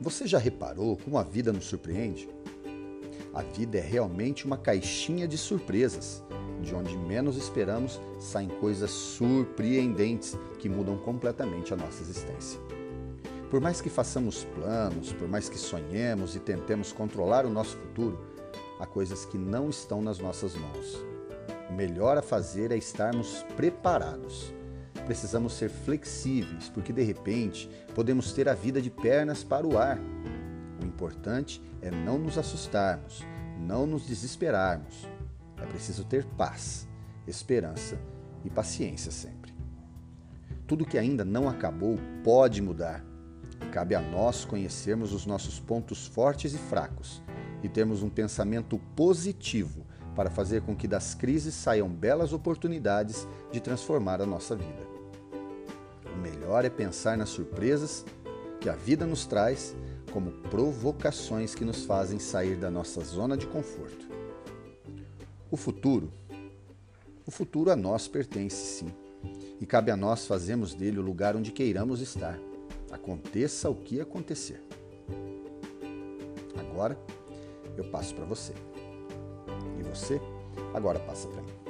Você já reparou como a vida nos surpreende? A vida é realmente uma caixinha de surpresas. De onde menos esperamos saem coisas surpreendentes que mudam completamente a nossa existência. Por mais que façamos planos, por mais que sonhemos e tentemos controlar o nosso futuro, há coisas que não estão nas nossas mãos. O melhor a fazer é estarmos preparados. Precisamos ser flexíveis, porque de repente podemos ter a vida de pernas para o ar. O importante é não nos assustarmos, não nos desesperarmos. É preciso ter paz, esperança e paciência sempre. Tudo que ainda não acabou pode mudar. Cabe a nós conhecermos os nossos pontos fortes e fracos e termos um pensamento positivo para fazer com que das crises saiam belas oportunidades de transformar a nossa vida. Melhor é pensar nas surpresas que a vida nos traz como provocações que nos fazem sair da nossa zona de conforto. O futuro, o futuro a nós pertence sim, e cabe a nós fazermos dele o lugar onde queiramos estar, aconteça o que acontecer. Agora eu passo para você. E você agora passa para mim.